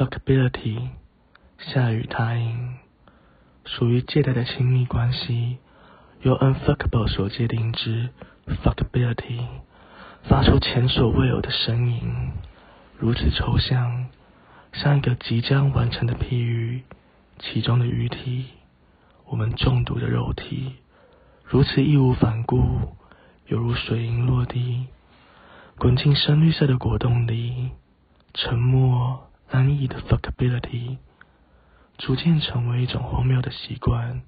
fuckability，下雨他音，属于借贷的亲密关系，由 unfuckable 所界定之 fuckability，发出前所未有的声音，如此抽象，像一个即将完成的譬喻，其中的鱼体，我们中毒的肉体，如此义无反顾，犹如水银落地，滚进深绿色的果冻里，沉默。安逸的 fuckability 逐渐成为一种荒谬的习惯，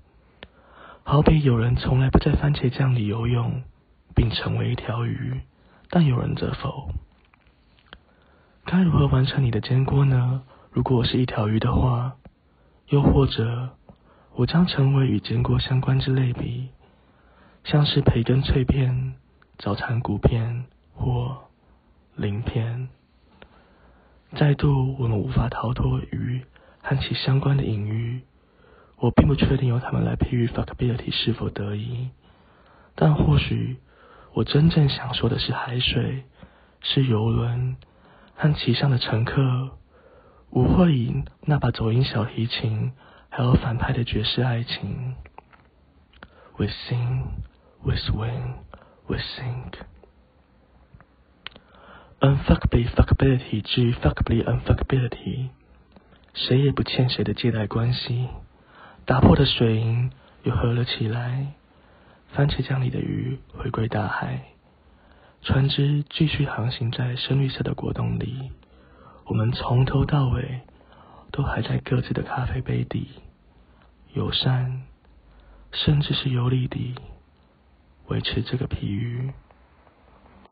好比有人从来不在番茄酱里游泳，并成为一条鱼，但有人则否。该如何完成你的煎锅呢？如果我是一条鱼的话，又或者我将成为与煎锅相关之类比，像是培根脆片、早餐谷片或鳞片。再度，我们无法逃脱鱼和其相关的隐喻。我并不确定由他们来譬喻 fuckability 是否得宜，但或许我真正想说的是海水，是游轮和其上的乘客，舞会里那把走音小提琴，还有反派的爵士爱情。We sing, we swing, we sink. Unfuckably fuckability 至于 fuckably unfuckability，谁也不欠谁的借贷关系。打破的水银又合了起来，番茄酱里的鱼回归大海，船只继续航行在深绿色的果冻里。我们从头到尾都还在各自的咖啡杯底，友善，甚至是有力地维持这个譬喻。